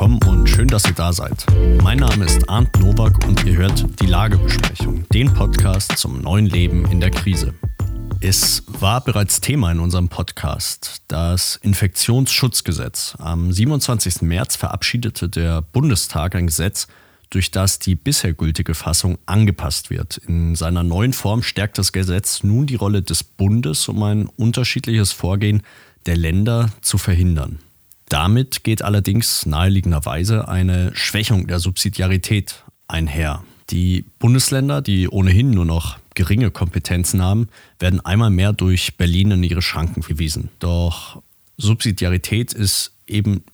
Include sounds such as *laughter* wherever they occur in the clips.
willkommen und schön, dass ihr da seid. Mein Name ist Arndt Nowak und ihr hört die Lagebesprechung, den Podcast zum neuen Leben in der Krise. Es war bereits Thema in unserem Podcast. Das Infektionsschutzgesetz. Am 27. März verabschiedete der Bundestag ein Gesetz, durch das die bisher gültige Fassung angepasst wird. In seiner neuen Form stärkt das Gesetz nun die Rolle des Bundes, um ein unterschiedliches Vorgehen der Länder zu verhindern. Damit geht allerdings naheliegenderweise eine Schwächung der Subsidiarität einher. Die Bundesländer, die ohnehin nur noch geringe Kompetenzen haben, werden einmal mehr durch Berlin in ihre Schranken gewiesen. Doch Subsidiarität ist eben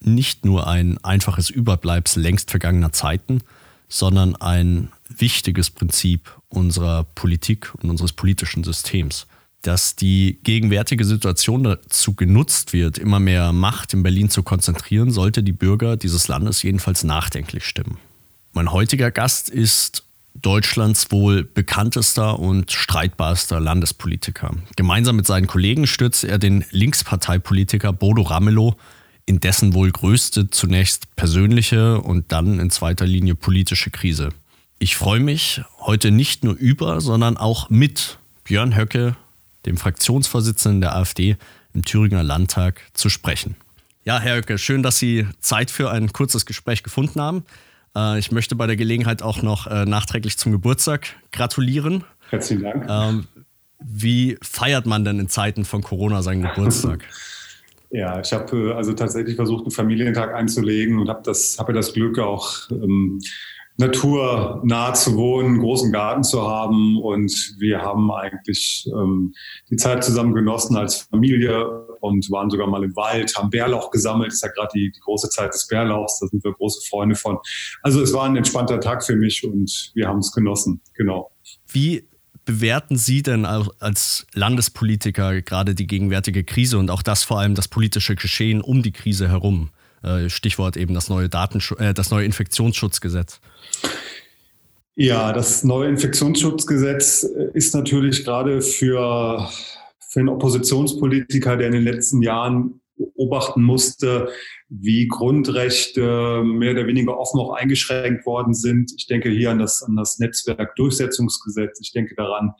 nicht nur ein einfaches Überbleibsel längst vergangener Zeiten, sondern ein wichtiges Prinzip unserer Politik und unseres politischen Systems dass die gegenwärtige Situation dazu genutzt wird, immer mehr Macht in Berlin zu konzentrieren, sollte die Bürger dieses Landes jedenfalls nachdenklich stimmen. Mein heutiger Gast ist Deutschlands wohl bekanntester und streitbarster Landespolitiker. Gemeinsam mit seinen Kollegen stürzt er den Linksparteipolitiker Bodo Ramelow in dessen wohl größte zunächst persönliche und dann in zweiter Linie politische Krise. Ich freue mich heute nicht nur über, sondern auch mit Björn Höcke dem Fraktionsvorsitzenden der AfD im Thüringer Landtag, zu sprechen. Ja, Herr Höcke, schön, dass Sie Zeit für ein kurzes Gespräch gefunden haben. Äh, ich möchte bei der Gelegenheit auch noch äh, nachträglich zum Geburtstag gratulieren. Herzlichen Dank. Ähm, wie feiert man denn in Zeiten von Corona seinen Geburtstag? *laughs* Ja, ich habe äh, also tatsächlich versucht, einen Familientag einzulegen und habe das, habe das Glück auch ähm, naturnah zu wohnen, großen Garten zu haben. Und wir haben eigentlich ähm, die Zeit zusammen genossen als Familie und waren sogar mal im Wald, haben Bärlauch gesammelt. Das ist ja gerade die, die große Zeit des Bärlauchs, da sind wir große Freunde von. Also es war ein entspannter Tag für mich und wir haben es genossen, genau. Wie bewerten Sie denn als Landespolitiker gerade die gegenwärtige Krise und auch das vor allem das politische Geschehen um die Krise herum? Äh, Stichwort eben das neue, Datensch äh, das neue Infektionsschutzgesetz. Ja, das neue Infektionsschutzgesetz ist natürlich gerade für, für einen Oppositionspolitiker, der in den letzten Jahren beobachten musste, wie Grundrechte mehr oder weniger offen auch eingeschränkt worden sind. Ich denke hier an das, an das Netzwerkdurchsetzungsgesetz. Ich denke daran,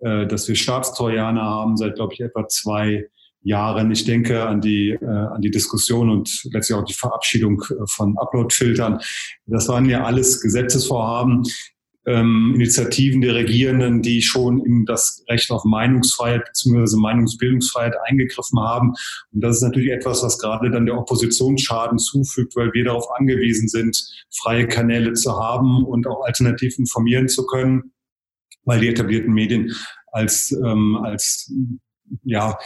äh, dass wir Staatstrojaner haben seit, glaube ich, etwa zwei Jahren. Ich denke an die, äh, an die Diskussion und letztlich auch die Verabschiedung äh, von Uploadfiltern. Das waren ja alles Gesetzesvorhaben, ähm, Initiativen der Regierenden, die schon in das Recht auf Meinungsfreiheit bzw. Meinungsbildungsfreiheit eingegriffen haben. Und das ist natürlich etwas, was gerade dann der Opposition Schaden zufügt, weil wir darauf angewiesen sind, freie Kanäle zu haben und auch alternativ informieren zu können, weil die etablierten Medien als, ähm, als ja,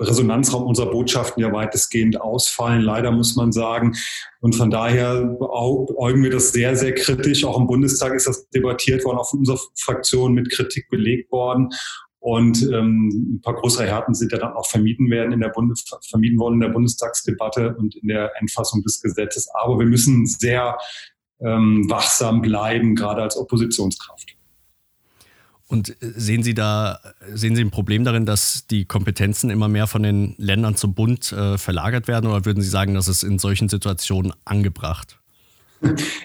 Resonanzraum unserer Botschaften ja weitestgehend ausfallen, leider muss man sagen. Und von daher äugen wir das sehr, sehr kritisch. Auch im Bundestag ist das debattiert worden, auch von unserer Fraktion mit Kritik belegt worden. Und ähm, ein paar größere Härten sind ja dann auch vermieden werden in der Bundes vermieden worden in der Bundestagsdebatte und in der Endfassung des Gesetzes. Aber wir müssen sehr ähm, wachsam bleiben, gerade als Oppositionskraft. Und äh, sehen Sie da, sehen Sie ein Problem darin, dass die Kompetenzen immer mehr von den Ländern zum Bund äh, verlagert werden oder würden Sie sagen, dass es in solchen Situationen angebracht?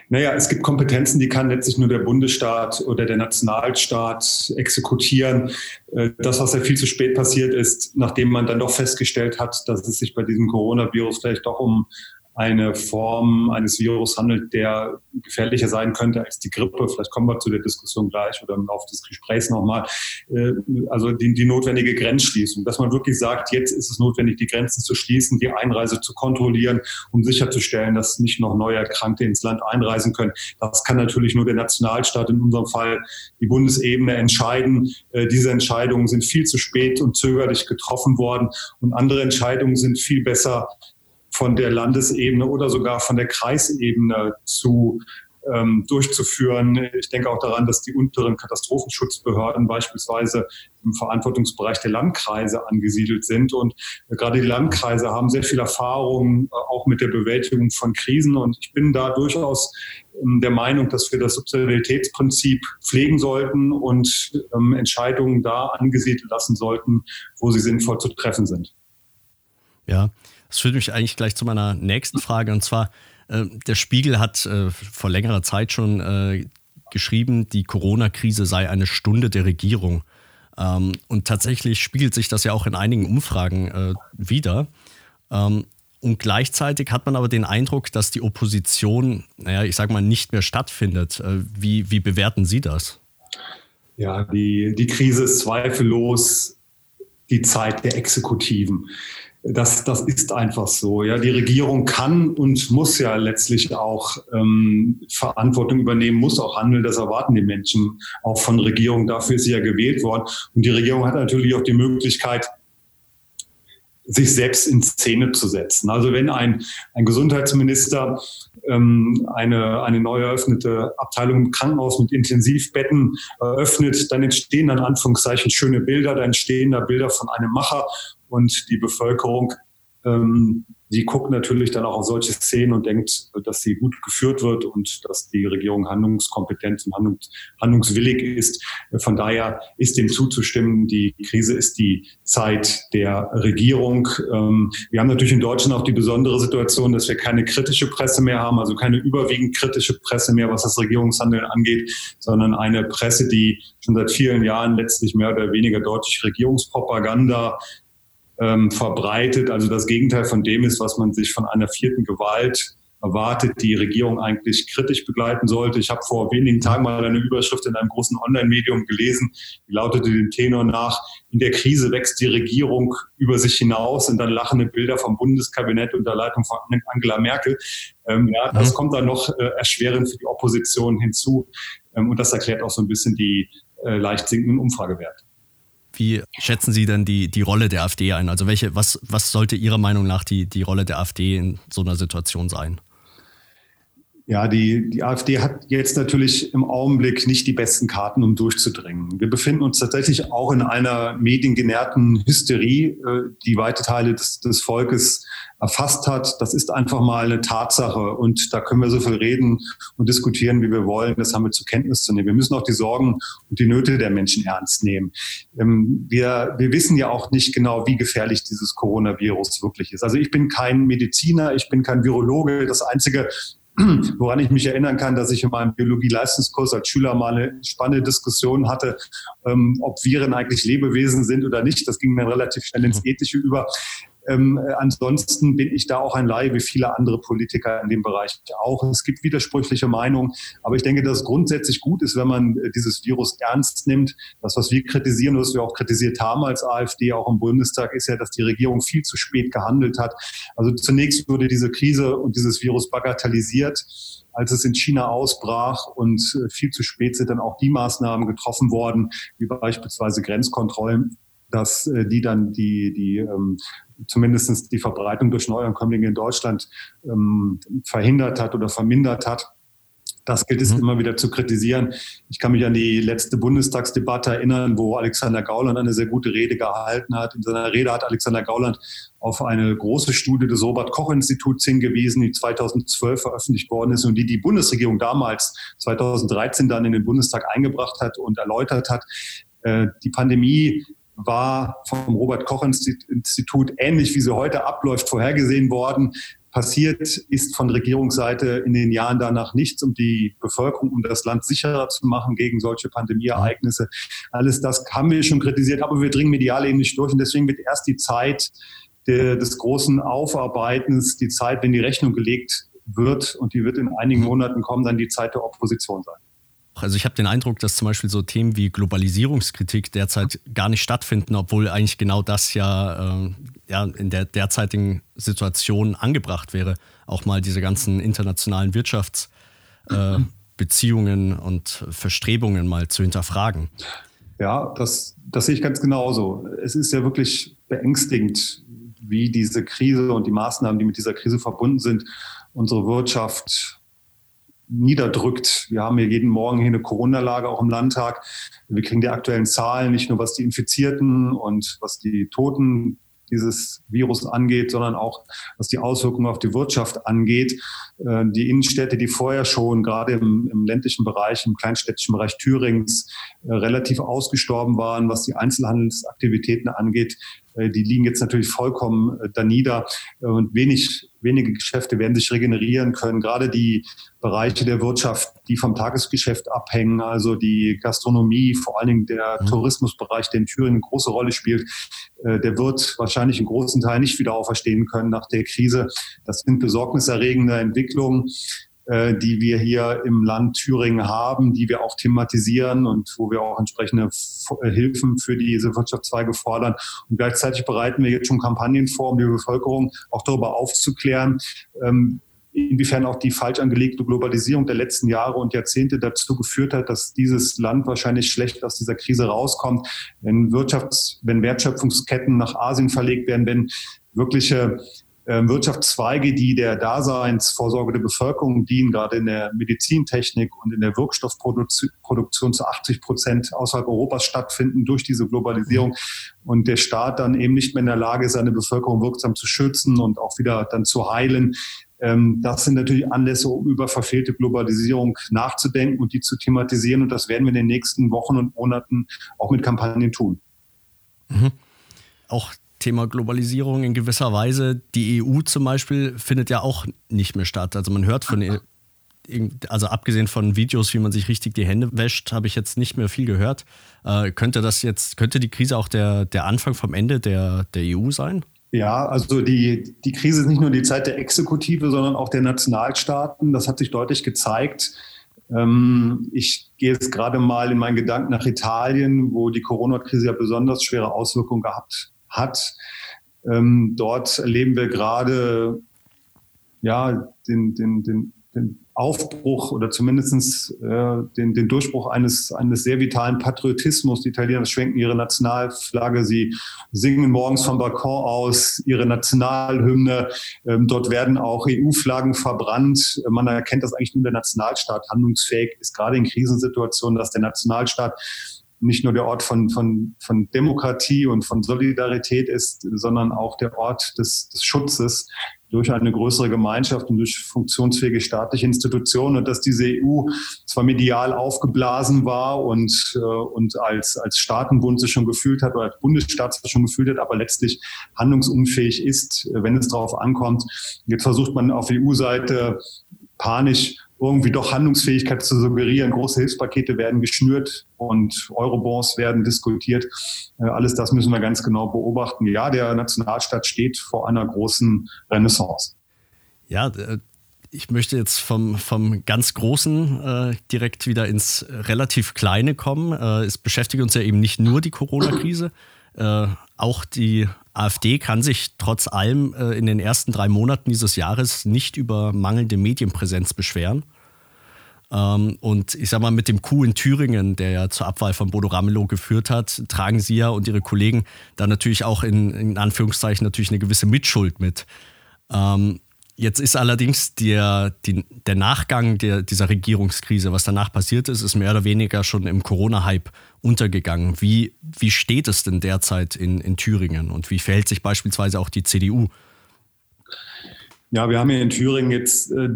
Naja, es gibt Kompetenzen, die kann letztlich nur der Bundesstaat oder der Nationalstaat exekutieren. Äh, das, was ja viel zu spät passiert ist, nachdem man dann doch festgestellt hat, dass es sich bei diesem Coronavirus vielleicht doch um eine Form eines Virus handelt, der gefährlicher sein könnte als die Grippe. Vielleicht kommen wir zu der Diskussion gleich oder im Laufe des Gesprächs nochmal. Äh, also die, die notwendige Grenzschließung, dass man wirklich sagt, jetzt ist es notwendig, die Grenzen zu schließen, die Einreise zu kontrollieren, um sicherzustellen, dass nicht noch neue Erkrankte ins Land einreisen können. Das kann natürlich nur der Nationalstaat, in unserem Fall die Bundesebene, entscheiden. Äh, diese Entscheidungen sind viel zu spät und zögerlich getroffen worden und andere Entscheidungen sind viel besser von der Landesebene oder sogar von der Kreisebene zu ähm, durchzuführen. Ich denke auch daran, dass die unteren Katastrophenschutzbehörden beispielsweise im Verantwortungsbereich der Landkreise angesiedelt sind. Und gerade die Landkreise haben sehr viel Erfahrung äh, auch mit der Bewältigung von Krisen. Und ich bin da durchaus ähm, der Meinung, dass wir das Subsidiaritätsprinzip pflegen sollten und ähm, Entscheidungen da angesiedelt lassen sollten, wo sie sinnvoll zu treffen sind. Ja, das führt mich eigentlich gleich zu meiner nächsten Frage. Und zwar, Äh, der Spiegel hat äh, vor längerer Zeit schon äh, geschrieben, die Corona-Krise sei eine Stunde der Regierung. Ähm, und tatsächlich spiegelt sich das ja auch in einigen Umfragen äh, wieder. Ähm, und gleichzeitig hat man aber den Eindruck, dass die Opposition, naja, ich sag mal, nicht mehr stattfindet. Äh, wie, wie bewerten Sie das? Ja, die, die Krise ist zweifellos die Zeit der Exekutiven. Das, das ist einfach so. Ja, die Regierung kann und muss ja letztlich auch ähm, Verantwortung übernehmen, muss auch handeln. Das erwarten die Menschen auch von Regierung. Dafür ist sie ja gewählt worden. Und die Regierung hat natürlich auch die Möglichkeit, sich selbst in Szene zu setzen. Also wenn ein, ein Gesundheitsminister ähm, eine, eine neu eröffnete Abteilung im Krankenhaus mit Intensivbetten eröffnet, dann entstehen dann Anführungszeichen schöne Bilder, dann entstehen da Bilder von einem Macher und die Bevölkerung ähm, die guckt natürlich dann auch auf solche Szenen und denkt, dass sie gut geführt wird und dass die Regierung handlungskompetent und handlungs handlungswillig ist. Von daher ist dem zuzustimmen. Die Krise ist die Zeit der Regierung. Ähm, wir haben natürlich in Deutschland auch die besondere Situation, dass wir keine kritische Presse mehr haben, also keine überwiegend kritische Presse mehr, was das Regierungshandeln angeht, sondern eine Presse, die schon seit vielen Jahren letztlich mehr oder weniger deutlich Regierungspropaganda ähm, verbreitet. Also das Gegenteil von dem ist, was man sich von einer vierten Gewalt erwartet, die Regierung eigentlich kritisch begleiten sollte. Ich habe vor wenigen Tagen mal eine Überschrift in einem großen Online-Medium gelesen, die lautete dem Tenor nach, in der Krise wächst die Regierung über sich hinaus und dann lachende Bilder vom Bundeskabinett unter Leitung von Angela Merkel. Ähm, ja, das mhm. kommt dann noch äh, erschwerend für die Opposition hinzu. Ähm, und das erklärt auch so ein bisschen die äh, leicht sinkenden Umfragewerte. Wie schätzen Sie denn die, die Rolle der AfD ein? Also welche, was, was sollte Ihrer Meinung nach die, die Rolle der AfD in so einer Situation sein? Ja, die, die AfD hat jetzt natürlich im Augenblick nicht die besten Karten, um durchzudringen. Wir befinden uns tatsächlich auch in einer mediengenährten Hysterie, äh, die weite Teile des, des Volkes erfasst hat. Das ist einfach mal eine Tatsache und da können wir so viel reden und diskutieren, wie wir wollen. Das haben wir zur Kenntnis zu nehmen. Wir müssen auch die Sorgen und die Nöte der Menschen ernst nehmen. Ähm, wir, wir wissen ja auch nicht genau, wie gefährlich dieses Coronavirus wirklich ist. Also ich bin kein Mediziner, ich bin kein Virologe. Das Einzige, *clears throat* woran ich mich erinnern kann, dass ich in meinem Biologie-Leistungskurs als Schüler mal eine spannende Diskussion hatte, ähm, ob Viren eigentlich Lebewesen sind oder nicht. Das ging dann relativ schnell ins. Ethische über. Ähm, äh, ansonsten bin ich da auch ein Laie wie viele andere Politiker in dem Bereich auch. Es gibt widersprüchliche Meinungen, aber ich denke, dass es grundsätzlich gut ist, wenn man äh, dieses Virus ernst nimmt. Das, was wir kritisieren, was wir auch kritisiert haben als AfD auch im Bundestag, ist ja, dass die Regierung viel zu spät gehandelt hat. Also zunächst wurde diese Krise und dieses Virus bagatellisiert als es in China ausbrach und äh, viel zu spät sind dann auch die Maßnahmen getroffen worden, wie beispielsweise Grenzkontrollen dass die dann die, die ähm, zumindest die Verbreitung durch Neuankömmlinge in Deutschland ähm, verhindert hat oder vermindert hat. Das gilt es mhm. immer wieder zu kritisieren. Ich kann mich an die letzte Bundestagsdebatte erinnern, wo Alexander Gauland eine sehr gute Rede gehalten hat. In seiner Rede hat Alexander Gauland auf eine große Studie des Robert-Koch-Instituts hingewiesen, die 2012 veröffentlicht worden ist und die die Bundesregierung damals 2013 dann in den Bundestag eingebracht hat und erläutert hat. Äh, die Pandemie war vom Robert Koch Institut ähnlich wie sie heute abläuft vorhergesehen worden. Passiert ist von Regierungsseite in den Jahren danach nichts, um die Bevölkerung, um das Land sicherer zu machen gegen solche Pandemieereignisse. Alles das haben wir schon kritisiert, aber wir dringen medial eben nicht durch. Und deswegen wird erst die Zeit der, des großen Aufarbeitens, die Zeit, wenn die Rechnung gelegt wird, und die wird in einigen Monaten kommen, dann die Zeit der Opposition sein. Also ich habe den Eindruck, dass zum Beispiel so Themen wie Globalisierungskritik derzeit gar nicht stattfinden, obwohl eigentlich genau das ja, äh, ja in der derzeitigen Situation angebracht wäre, auch mal diese ganzen internationalen Wirtschaftsbeziehungen äh, und Verstrebungen mal zu hinterfragen. Ja, das, das sehe ich ganz genauso. Es ist ja wirklich beängstigend, wie diese Krise und die Maßnahmen, die mit dieser Krise verbunden sind, unsere Wirtschaft niederdrückt. Wir haben hier jeden Morgen hier eine Corona-Lage auch im Landtag. Wir kriegen die aktuellen Zahlen, nicht nur was die Infizierten und was die Toten dieses Virus angeht, sondern auch was die Auswirkungen auf die Wirtschaft angeht. Äh, die Innenstädte, die vorher schon gerade im, im ländlichen Bereich, im kleinstädtischen Bereich Thürings äh, relativ ausgestorben waren, was die Einzelhandelsaktivitäten angeht, die liegen jetzt natürlich vollkommen äh, da nieder und wenig, wenige Geschäfte werden sich regenerieren können. Gerade die Bereiche der Wirtschaft, die vom Tagesgeschäft abhängen, also die Gastronomie, vor allen Dingen der mhm. Tourismusbereich, der in Thüringen eine große Rolle spielt, äh, der wird wahrscheinlich einen großen Teil nicht wieder auferstehen können nach der Krise. Das sind besorgniserregende Entwicklungen. Äh, die wir hier im Land Thüringen haben, die wir auch thematisieren und wo wir auch entsprechende äh, Hilfen für diese Wirtschaftszweige fordern. Und gleichzeitig bereiten wir jetzt schon Kampagnen vor, um die Bevölkerung auch darüber aufzuklären, ähm, inwiefern auch die falsch angelegte Globalisierung der letzten Jahre und Jahrzehnte dazu geführt hat, dass dieses Land wahrscheinlich schlecht aus dieser Krise rauskommt, wenn Wirtschafts-, wenn Wertschöpfungsketten nach Asien verlegt werden, wenn wirkliche Wirtschaftszweige, die der Daseinsvorsorge der Bevölkerung dienen, gerade in der Medizintechnik und in der Wirkstoffproduktion zu 80 Prozent außerhalb Europas stattfinden durch diese Globalisierung und der Staat dann eben nicht mehr in der Lage ist, seine Bevölkerung wirksam zu schützen und auch wieder dann zu heilen. Ähm, das sind natürlich Anlässe, um über verfehlte Globalisierung nachzudenken und die zu thematisieren. Und das werden wir in den nächsten Wochen und Monaten auch mit Kampagnen tun. Mhm. Auch Thema Globalisierung in gewisser Weise. Die EU zum Beispiel findet ja auch nicht mehr statt. Also man hört von, also abgesehen von Videos, wie man sich richtig die Hände wäscht, habe ich jetzt nicht mehr viel gehört. Äh, könnte das jetzt, könnte die Krise auch der, der Anfang vom Ende der, der EU sein? Ja, also die, die Krise ist nicht nur die Zeit der Exekutive, sondern auch der Nationalstaaten. Das hat sich deutlich gezeigt. Ähm, ich gehe jetzt gerade mal in meinen Gedanken nach Italien, wo die Corona-Krise ja besonders schwere Auswirkungen gehabt hat. Ähm, dort erleben wir gerade ja, den, den, den, den Aufbruch oder zumindest äh, den, den Durchbruch eines, eines sehr vitalen Patriotismus. Die Italiener schwenken ihre Nationalflagge, sie singen morgens vom Balkon aus ihre Nationalhymne. Ähm, dort werden auch EU-Flaggen verbrannt. Man erkennt das eigentlich nur der Nationalstaat handlungsfähig ist, gerade in Krisensituationen, dass der Nationalstaat nicht nur der Ort von, von, von Demokratie und von Solidarität ist, sondern auch der Ort des, des Schutzes durch eine größere Gemeinschaft und durch funktionsfähige staatliche Institutionen und dass diese EU zwar medial aufgeblasen war und, äh, und als, als Staatenbund sich schon gefühlt hat oder als Bundesstaat sich schon gefühlt hat, aber letztlich handlungsunfähig ist, wenn es darauf ankommt. Jetzt versucht man auf EU-Seite panisch irgendwie doch Handlungsfähigkeit zu suggerieren. Große Hilfspakete werden geschnürt und Eurobonds werden diskutiert. Äh, alles das müssen wir ganz genau beobachten. Ja, der Nationalstaat steht vor einer großen Renaissance. Ja, äh, ich möchte jetzt vom, vom ganz Großen äh, direkt wieder ins relativ Kleine kommen. Äh, es beschäftigt uns ja eben nicht nur die Corona-Krise. Äh, auch die AfD kann sich trotz allem äh, in den ersten drei Monaten dieses Jahres nicht über mangelnde Medienpräsenz beschweren. Ähm, und ich sag mal, mit dem Coup in Thüringen, der ja zur Abwahl von Bodo Ramelow geführt hat, tragen Sie ja und Ihre Kollegen da natürlich auch in, in Anführungszeichen natürlich eine gewisse Mitschuld mit. Ähm, Jetzt ist allerdings der, die, der Nachgang der, dieser Regierungskrise, was danach passiert ist, ist mehr oder weniger schon im Corona-Hype untergegangen. Wie, wie steht es denn derzeit in, in Thüringen und wie verhält sich beispielsweise auch die CDU? Ja, wir haben hier in Thüringen jetzt äh,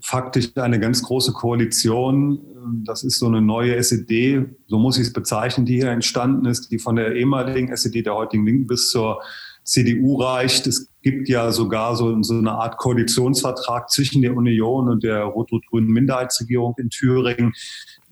faktisch eine ganz große Koalition. Das ist so eine neue SED, so muss ich es bezeichnen, die hier entstanden ist, die von der ehemaligen SED, der heutigen Linken, bis zur CDU reicht. Es gibt ja sogar so, so eine Art Koalitionsvertrag zwischen der Union und der rot-rot-grünen Minderheitsregierung in Thüringen,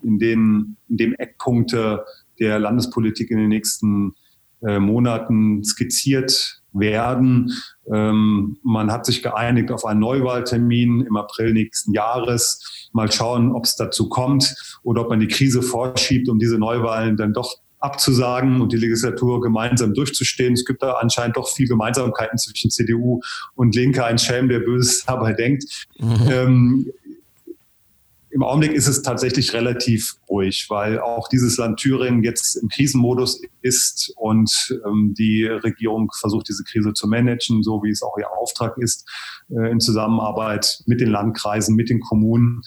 in, den, in dem Eckpunkte der Landespolitik in den nächsten äh, Monaten skizziert werden. Ähm, man hat sich geeinigt auf einen Neuwahltermin im April nächsten Jahres. Mal schauen, ob es dazu kommt oder ob man die Krise vorschiebt, um diese Neuwahlen dann doch abzusagen und die Legislatur gemeinsam durchzustehen. Es gibt da anscheinend doch viel Gemeinsamkeiten zwischen CDU und Linke. Ein Schelm, der Böses dabei denkt. Mhm. Ähm, Im Augenblick ist es tatsächlich relativ ruhig, weil auch dieses Land Thüringen jetzt im Krisenmodus ist und ähm, die Regierung versucht, diese Krise zu managen, so wie es auch ihr Auftrag ist, äh, in Zusammenarbeit mit den Landkreisen, mit den Kommunen.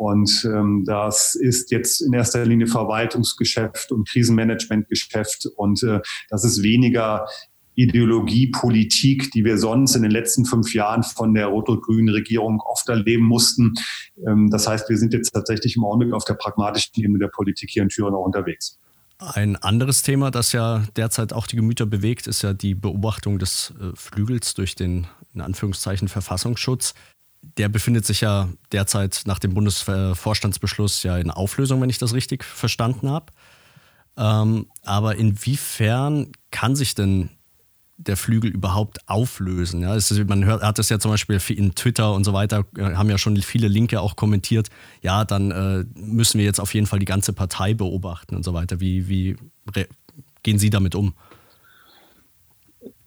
Und ähm, das ist jetzt in erster Linie Verwaltungsgeschäft und Krisenmanagementgeschäft. Und äh, das ist weniger Ideologie, Politik, die wir sonst in den letzten fünf Jahren von der rot-rot-grünen Regierung oft erleben mussten. Ähm, das heißt, wir sind jetzt tatsächlich im Augenblick auf der pragmatischen Ebene der Politik hier in Thüringen auch unterwegs. Ein anderes Thema, das ja derzeit auch die Gemüter bewegt, ist ja die Beobachtung des äh, Flügels durch den in Anführungszeichen Verfassungsschutz. Der befindet sich ja derzeit nach dem Bundesvorstandsbeschluss ja in Auflösung, wenn ich das richtig verstanden habe. Ähm, aber inwiefern kann sich denn der Flügel überhaupt auflösen? Ja, ist, man hört, hat das ja zum Beispiel in Twitter und so weiter, äh, haben ja schon viele Linke auch kommentiert, ja, dann äh, müssen wir jetzt auf jeden Fall die ganze Partei beobachten und so weiter. Wie, wie gehen Sie damit um?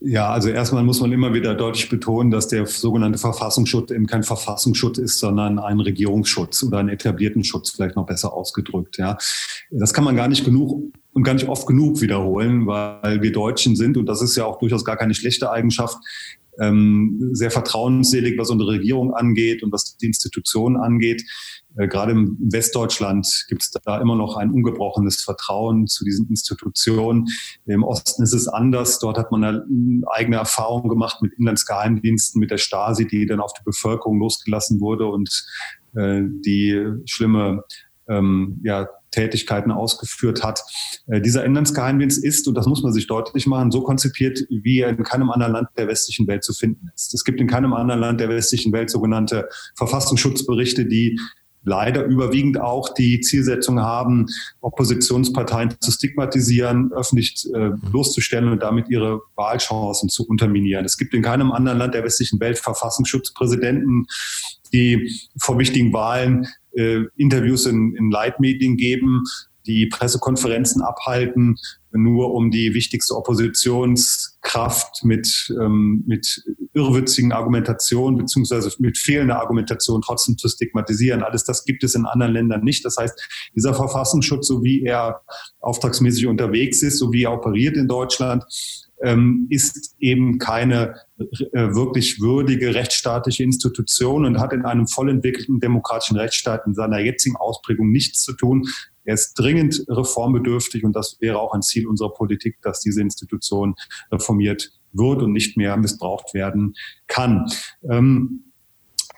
Ja, also erstmal muss man immer wieder deutlich betonen, dass der sogenannte Verfassungsschutz eben kein Verfassungsschutz ist, sondern ein Regierungsschutz oder einen etablierten Schutz, vielleicht noch besser ausgedrückt. Ja, das kann man gar nicht genug und gar nicht oft genug wiederholen, weil wir Deutschen sind und das ist ja auch durchaus gar keine schlechte Eigenschaft, ähm, sehr vertrauensselig, was unsere Regierung angeht und was die Institutionen angeht. Äh, gerade im Westdeutschland gibt es da immer noch ein ungebrochenes Vertrauen zu diesen Institutionen. Im Osten ist es anders. Dort hat man eine eigene Erfahrung gemacht mit Inlandsgeheimdiensten, mit der Stasi, die dann auf die Bevölkerung losgelassen wurde und äh, die schlimme ähm, ja, Tätigkeiten ausgeführt hat. Äh, dieser Inlandsgeheimdienst ist, und das muss man sich deutlich machen, so konzipiert, wie er in keinem anderen Land der westlichen Welt zu finden ist. Es gibt in keinem anderen Land der westlichen Welt sogenannte Verfassungsschutzberichte, die leider überwiegend auch die Zielsetzung haben, Oppositionsparteien zu stigmatisieren, öffentlich äh, bloßzustellen und damit ihre Wahlchancen zu unterminieren. Es gibt in keinem anderen Land der westlichen Welt Verfassungsschutzpräsidenten, die vor wichtigen Wahlen äh, Interviews in, in Leitmedien geben, die Pressekonferenzen abhalten, nur um die wichtigste Oppositionskraft mit, ähm, mit irrwitzigen Argumentationen beziehungsweise mit fehlender Argumentation trotzdem zu stigmatisieren. Alles das gibt es in anderen Ländern nicht. Das heißt, dieser Verfassungsschutz, so wie er auftragsmäßig unterwegs ist, so wie er operiert in Deutschland, ähm, ist eben keine äh, wirklich würdige rechtsstaatliche Institution und hat in einem voll entwickelten demokratischen Rechtsstaat in seiner jetzigen Ausprägung nichts zu tun. Er ist dringend reformbedürftig und das wäre auch ein Ziel unserer Politik, dass diese Institution reformiert wird und nicht mehr missbraucht werden kann. Ähm,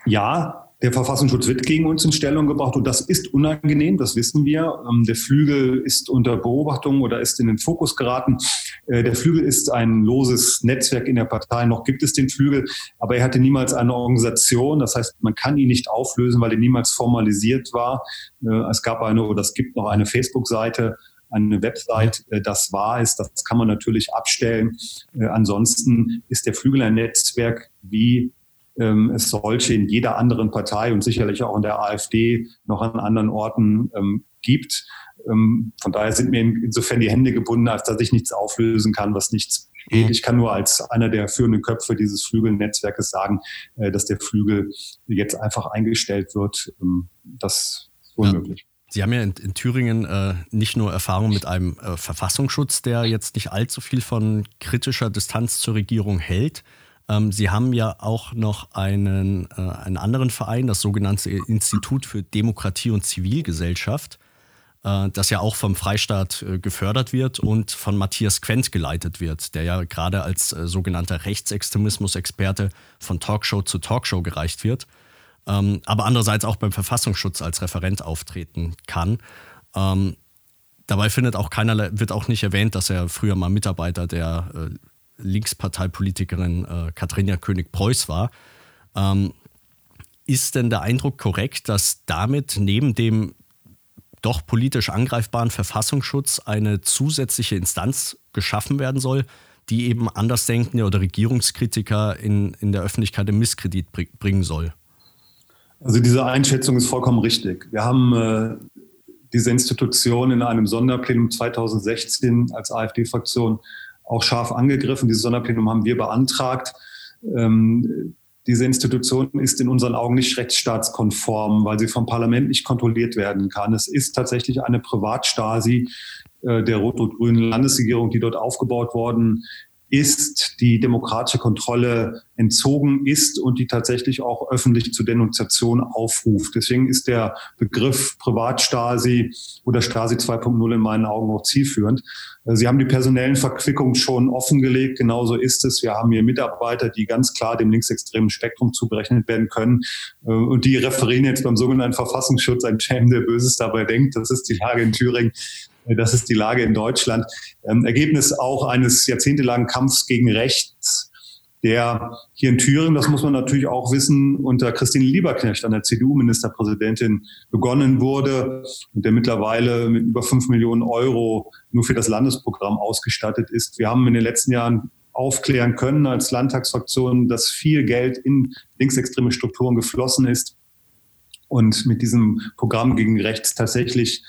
ja, der Verfassungsschutz wird gegen uns in Stellung gebracht und das ist unangenehm, das wissen wir. Ähm, der Flügel ist unter Beobachtung oder ist in den Fokus geraten. Äh, der Flügel ist ein loses Netzwerk in der Partei. Noch gibt es den Flügel, aber er hatte niemals eine Organisation. Das heißt, man kann ihn nicht auflösen, weil er niemals formalisiert war. Äh, es gab eine oder es gibt noch eine Facebook-Seite, eine Website, äh, das wahr ist. Das kann man natürlich abstellen. Ansonsten ist der Flügel ein Netzwerk wie ähm, es solche in jeder anderen Partei und sicherlich auch in der AfD noch an anderen Orten ähm, gibt. Ähm, von daher sind mir insofern die Hände gebunden, als dass ich nichts auflösen kann, was nichts geht. Ich kann nur als einer der führenden Köpfe dieses Flügelnetzwerkes sagen, äh, dass der Flügel jetzt einfach eingestellt wird. Ähm, das ist unmöglich. Ja. Sie haben ja in, in Thüringen äh, nicht nur Erfahrung mit einem äh, Verfassungsschutz, der jetzt nicht allzu viel von kritischer Distanz zur Regierung hält, ähm, Sie haben ja auch noch einen, äh, einen anderen Verein, das sogenannte Institut für Demokratie und Zivilgesellschaft, äh, das ja auch vom Freistaat äh, gefördert wird und von Matthias Quent geleitet wird, der ja gerade als äh, sogenannter Rechtsextremismus-Experte von Talkshow zu Talkshow gereicht wird, ähm, aber andererseits auch beim Verfassungsschutz als Referent auftreten kann. Ähm, dabei findet auch keinerlei, wird auch nicht erwähnt, dass er früher mal Mitarbeiter der äh, Linksparteipolitikerin äh, Katharina König-Preuß war. Ähm, ist denn der Eindruck korrekt, dass damit neben dem doch politisch angreifbaren Verfassungsschutz eine zusätzliche Instanz geschaffen werden soll, die eben Andersdenkende oder Regierungskritiker in, in der Öffentlichkeit im Misskredit bringen soll? Also diese Einschätzung ist vollkommen richtig. Wir haben äh, diese Institution in einem Sonderplenum 2016 als AfD-Fraktion auch scharf angegriffen. Dieses Sonderplenum haben wir beantragt. Ähm, diese Institution ist in unseren Augen nicht rechtsstaatskonform, weil sie vom Parlament nicht kontrolliert werden kann. Es ist tatsächlich eine Privatstasi äh, der rot-rot-grünen Landesregierung, die dort aufgebaut worden ist, die demokratische Kontrolle entzogen ist und die tatsächlich auch öffentlich zur Denunziation aufruft. Deswegen ist der Begriff Privatstasi oder Stasi 2.0 in meinen Augen auch zielführend. Sie haben die personellen Verquickungen schon offengelegt. Genauso ist es. Wir haben hier Mitarbeiter, die ganz klar dem linksextremen Spektrum zugerechnet werden können. Und die referieren jetzt beim sogenannten Verfassungsschutz ein Schelm, der Böses dabei denkt. Das ist die Lage in Thüringen. Das ist die Lage in Deutschland. Ähm, Ergebnis auch eines jahrzehntelangen Kampfs gegen Rechts, der hier in Thüringen, das muss man natürlich auch wissen, unter Christine Lieberknecht, einer CDU-Ministerpräsidentin, begonnen wurde und der mittlerweile mit über fünf Millionen Euro nur für das Landesprogramm ausgestattet ist. Wir haben in den letzten Jahren aufklären können als Landtagsfraktion, dass viel Geld in linksextreme Strukturen geflossen ist und mit diesem Programm gegen rechts tatsächlich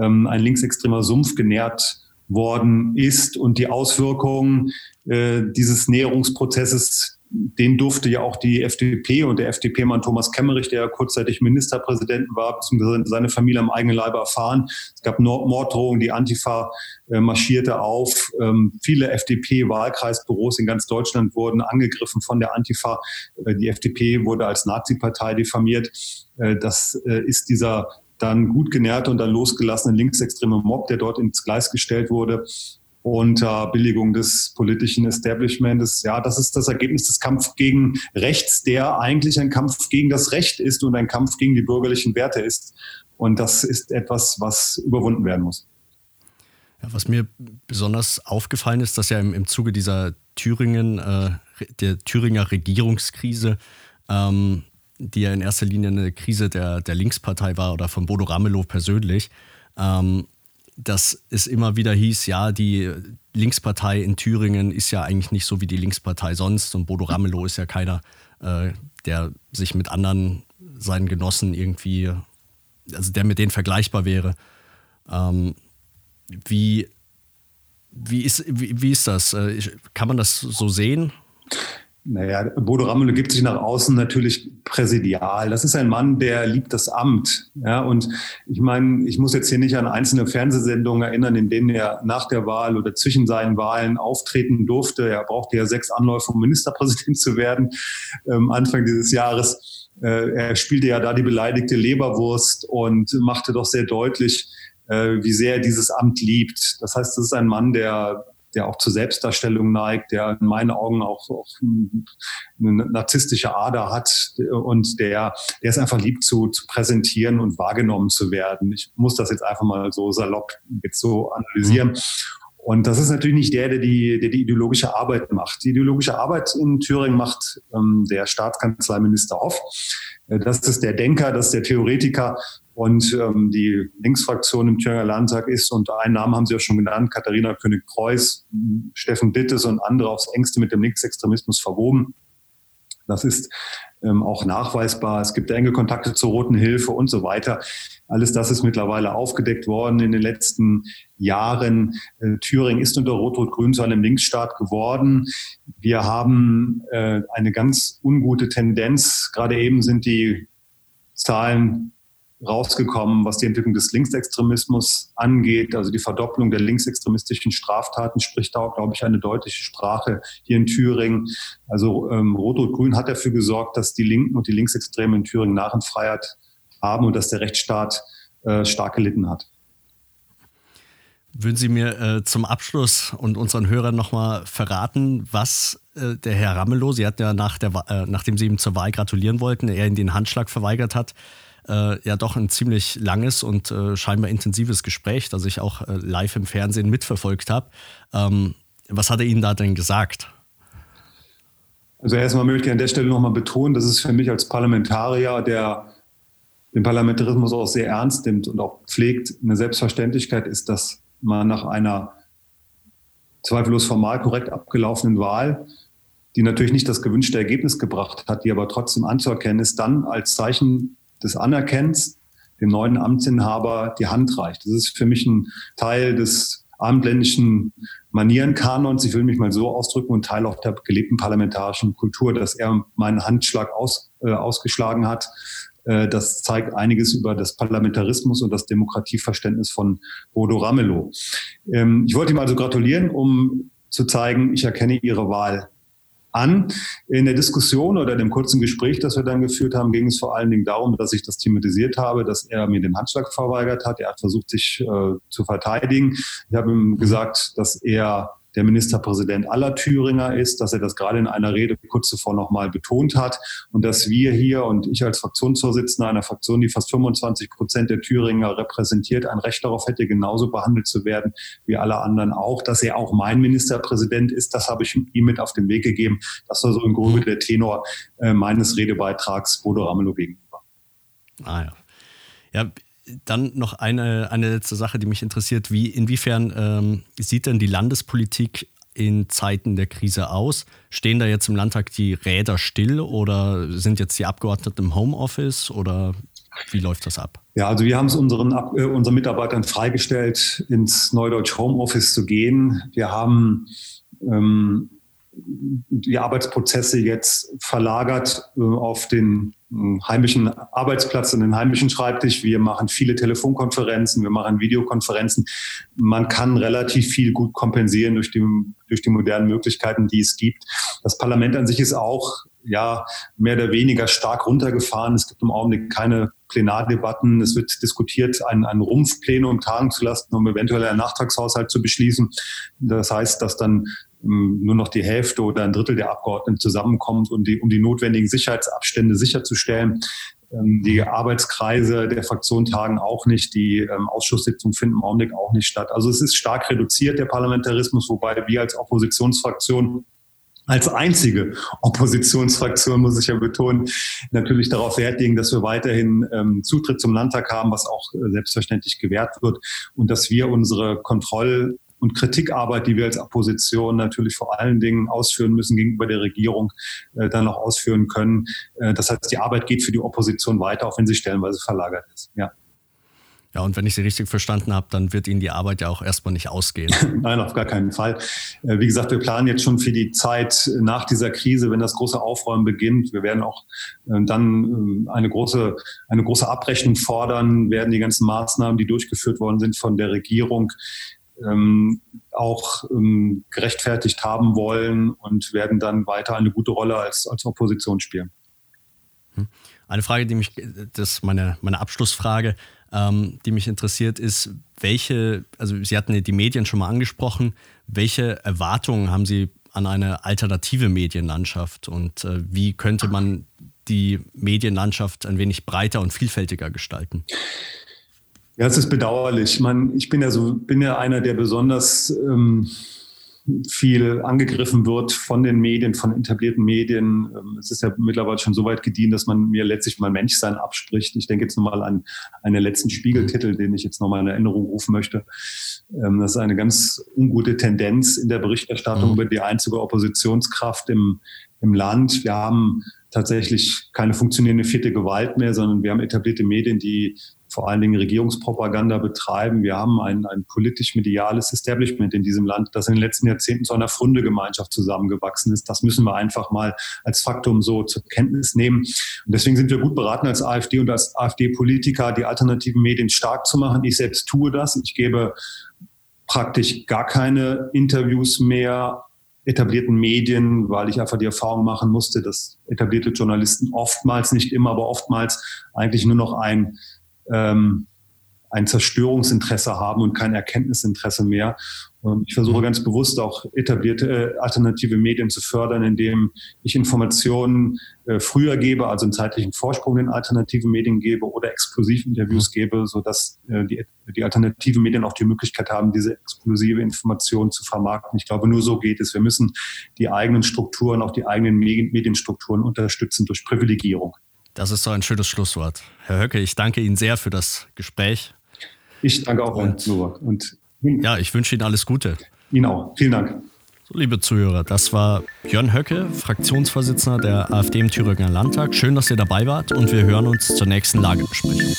ähm, ein linksextremer Sumpf genährt worden ist und die Auswirkungen äh, dieses Näherungsprozesses, den durfte ja auch die FDP und der FDP-Mann Thomas Kemmerich, der ja kurzzeitig Ministerpräsident war, beziehungsweise seine Familie am eigenen Leibe erfahren. Es gab Morddrohungen, die Antifa äh, marschierte auf. Ähm, viele FDP-Wahlkreisbüros in ganz Deutschland wurden angegriffen von der Antifa. Äh, die FDP wurde als Nazi-Partei diffamiert. Äh, das äh, ist dieser dann gut genährte und dann losgelassene linksextreme Mob, der dort ins Gleis gestellt wurde unter Billigung des politischen Establishments. Ja, das ist das Ergebnis des Kampfs gegen Rechts, der eigentlich ein Kampf gegen das Recht ist und ein Kampf gegen die bürgerlichen Werte ist. Und das ist etwas, was überwunden werden muss. Ja, was mir besonders aufgefallen ist, dass ja im, im Zuge dieser Thüringen, äh, der Thüringer Regierungskrise ähm, die ja in erster Linie eine Krise der, der Linkspartei war oder von Bodo Ramelow persönlich, ähm, dass es immer wieder hieß, ja, die Linkspartei in Thüringen ist ja eigentlich nicht so wie die Linkspartei sonst und Bodo Ramelow ist ja keiner, äh, der sich mit anderen seinen Genossen irgendwie, also der mit denen vergleichbar wäre. Ähm, wie, wie, ist, wie, wie ist das? Äh, kann man das so sehen? Naja, Bodo Ramelow gibt sich nach außen natürlich präsidial. Das ist ein Mann, der liebt das Amt. Ja, und ich meine, ich muss jetzt hier nicht an einzelne Fernsehsendungen erinnern, in denen er nach der Wahl oder zwischen seinen Wahlen auftreten durfte. Er brauchte ja sechs Anläufe, um Ministerpräsident *laughs* zu werden, ähm, Anfang dieses Jahres. Äh, er spielte ja da die beleidigte Leberwurst und machte doch sehr deutlich, äh, wie sehr er dieses Amt liebt. Das heißt, das ist ein Mann, der der auch zur Selbstdarstellung neigt, der in meinen Augen auch, auch eine narzisstische Ader hat und der, der es einfach liebt zu, zu präsentieren und wahrgenommen zu werden. Ich muss das jetzt einfach mal so salopp jetzt so analysieren. Und das ist natürlich nicht der, der die, der die ideologische Arbeit macht. Die ideologische Arbeit in Thüringen macht ähm, der Staatskanzleiminister Hoff. Äh, das ist der Denker, das ist der Theoretiker, und ähm, die Linksfraktion im Thüringer Landtag ist, und einen Namen haben Sie ja schon genannt, Katharina König-Kreuz, Steffen Bittes und andere aufs engste mit dem Linksextremismus verwoben. Das ist ähm, auch nachweisbar. Es gibt enge Kontakte zur Roten Hilfe und so weiter. Alles das ist mittlerweile aufgedeckt worden in den letzten Jahren. Äh, Thüringen ist unter Rot-Rot-Grün zu einem Linksstaat geworden. Wir haben äh, eine ganz ungute Tendenz. Gerade eben sind die Zahlen rausgekommen, was die Entwicklung des Linksextremismus angeht. Also die Verdopplung der linksextremistischen Straftaten spricht da, glaube ich, eine deutliche Sprache hier in Thüringen. Also ähm, Rot-Rot-Grün hat dafür gesorgt, dass die Linken und die Linksextremen in Thüringen Narrenfreiheit haben und dass der Rechtsstaat äh, stark gelitten hat. Würden Sie mir äh, zum Abschluss und unseren Hörern nochmal verraten, was äh, der Herr Ramelow, Sie hatten ja nach der, äh, nachdem Sie ihm zur Wahl gratulieren wollten, er Ihnen den Handschlag verweigert hat, äh, ja doch ein ziemlich langes und äh, scheinbar intensives Gespräch, das ich auch äh, live im Fernsehen mitverfolgt habe. Ähm, was hat er Ihnen da denn gesagt? Also erstmal möchte ich an der Stelle nochmal betonen, dass es für mich als Parlamentarier, der den Parlamentarismus auch sehr ernst nimmt und auch pflegt, eine Selbstverständlichkeit ist, dass man nach einer zweifellos formal korrekt abgelaufenen Wahl, die natürlich nicht das gewünschte Ergebnis gebracht hat, die aber trotzdem anzuerkennen ist, dann als Zeichen des Anerkennens dem neuen Amtsinhaber die Hand reicht. Das ist für mich ein Teil des abendländischen Manierenkanons, ich will mich mal so ausdrücken, und Teil auch der gelebten parlamentarischen Kultur, dass er meinen Handschlag aus, äh, ausgeschlagen hat. Äh, das zeigt einiges über das Parlamentarismus und das Demokratieverständnis von Bodo Ramelow. Ähm, ich wollte ihm also gratulieren, um zu zeigen, ich erkenne Ihre Wahl an. In der Diskussion oder dem kurzen Gespräch, das wir dann geführt haben, ging es vor allen Dingen darum, dass ich das thematisiert habe, dass er mir den Handschlag verweigert hat. Er hat versucht, sich äh, zu verteidigen. Ich habe ihm gesagt, dass er der Ministerpräsident aller Thüringer ist, dass er das gerade in einer Rede kurz zuvor nochmal betont hat und dass wir hier und ich als Fraktionsvorsitzender einer Fraktion, die fast 25 Prozent der Thüringer repräsentiert, ein Recht darauf hätte, genauso behandelt zu werden wie alle anderen auch. Dass er auch mein Ministerpräsident ist, das habe ich ihm mit auf den Weg gegeben. Das war so im Grunde der Tenor äh, meines Redebeitrags Bodo Ramelow gegenüber. Ah ja. Ja, dann noch eine, eine letzte Sache, die mich interessiert. Wie, inwiefern ähm, sieht denn die Landespolitik in Zeiten der Krise aus? Stehen da jetzt im Landtag die Räder still oder sind jetzt die Abgeordneten im Homeoffice oder wie läuft das ab? Ja, also wir haben es unseren, äh, unseren Mitarbeitern freigestellt, ins Neudeutsch Homeoffice zu gehen. Wir haben ähm, die Arbeitsprozesse jetzt verlagert äh, auf den heimischen Arbeitsplatz und den heimischen Schreibtisch. Wir machen viele Telefonkonferenzen, wir machen Videokonferenzen. Man kann relativ viel gut kompensieren durch die, durch die modernen Möglichkeiten, die es gibt. Das Parlament an sich ist auch ja mehr oder weniger stark runtergefahren. Es gibt im Augenblick keine Plenardebatten. Es wird diskutiert, ein, ein Rumpfplenum tagen zu lassen, um eventuell einen Nachtragshaushalt zu beschließen. Das heißt, dass dann nur noch die Hälfte oder ein Drittel der Abgeordneten zusammenkommt, um die, um die notwendigen Sicherheitsabstände sicherzustellen. Ähm, die Arbeitskreise der Fraktion tagen auch nicht, die ähm, Ausschusssitzungen finden im Augenblick auch nicht statt. Also es ist stark reduziert, der Parlamentarismus, wobei wir als Oppositionsfraktion als einzige Oppositionsfraktion, muss ich ja betonen, natürlich darauf Wert legen, dass wir weiterhin ähm, Zutritt zum Landtag haben, was auch äh, selbstverständlich gewährt wird und dass wir unsere Kontroll- und Kritikarbeit, die wir als Opposition natürlich vor allen Dingen ausführen müssen gegenüber der Regierung, äh, dann noch ausführen können. Äh, das heißt, die Arbeit geht für die Opposition weiter, auch wenn sie stellenweise verlagert ist. Ja. Ja, und wenn ich Sie richtig verstanden habe, dann wird Ihnen die Arbeit ja auch erstmal nicht ausgehen. *laughs* Nein, auf gar keinen Fall. Äh, wie gesagt, wir planen jetzt schon für die Zeit nach dieser Krise, wenn das große Aufräumen beginnt. Wir werden auch äh, dann äh, eine große, eine große Abrechnung fordern, werden die ganzen Maßnahmen, die durchgeführt worden sind von der Regierung, ähm, auch ähm, gerechtfertigt haben wollen und werden dann weiter eine gute Rolle als, als Opposition spielen. Hm. Eine Frage, die mich, das ist meine, meine Abschlussfrage, ähm, die mich interessiert, ist, welche, also Sie hatten die Medien schon mal angesprochen, welche Erwartungen haben Sie an eine alternative Medienlandschaft und äh, wie könnte man die Medienlandschaft ein wenig breiter und vielfältiger gestalten? Ja, es ist bedauerlich. Man, ich bin ja so, bin ja einer, der besonders ähm, viel angegriffen wird von den Medien, von etablierten Medien. Ähm, es ist ja mittlerweile schon so weit gediehen, dass man mir letztlich mal Menschsein abspricht. Ich denke jetzt nochmal an einen letzten Spiegeltitel, den ich jetzt nochmal in Erinnerung rufen möchte. Ähm, das ist eine ganz ungute Tendenz in der Berichterstattung mhm. über die einzige Oppositionskraft im, im Land. Wir haben tatsächlich keine funktionierende vierte Gewalt mehr, sondern wir haben etablierte Medien, die vor allen Dingen Regierungspropaganda betreiben. Wir haben ein, ein politisch-mediales Establishment in diesem Land, das in den letzten Jahrzehnten zu einer Funde-Gemeinschaft zusammengewachsen ist. Das müssen wir einfach mal als Faktum so zur Kenntnis nehmen. Und deswegen sind wir gut beraten als AfD und als AfD-Politiker, die alternativen Medien stark zu machen. Ich selbst tue das. Ich gebe praktisch gar keine Interviews mehr etablierten Medien, weil ich einfach die Erfahrung machen musste, dass etablierte Journalisten oftmals, nicht immer, aber oftmals eigentlich nur noch ein ähm, ein Zerstörungsinteresse haben und kein Erkenntnisinteresse mehr. Und ich versuche ganz bewusst auch etablierte äh, alternative Medien zu fördern, indem ich Informationen äh, früher gebe, also einen zeitlichen Vorsprung den alternativen Medien gebe oder Exklusivinterviews mhm. gebe, sodass äh, die, die alternativen Medien auch die Möglichkeit haben, diese exklusive Information zu vermarkten. Ich glaube, nur so geht es. Wir müssen die eigenen Strukturen, auch die eigenen Medienstrukturen unterstützen durch Privilegierung. Das ist so ein schönes Schlusswort. Herr Höcke, ich danke Ihnen sehr für das Gespräch. Ich danke auch, und, Herr Novak. Und ja, ich wünsche Ihnen alles Gute. Ihnen auch. Vielen Dank. So, liebe Zuhörer, das war Björn Höcke, Fraktionsvorsitzender der AfD im Thüringer Landtag. Schön, dass ihr dabei wart und wir hören uns zur nächsten Lagebesprechung.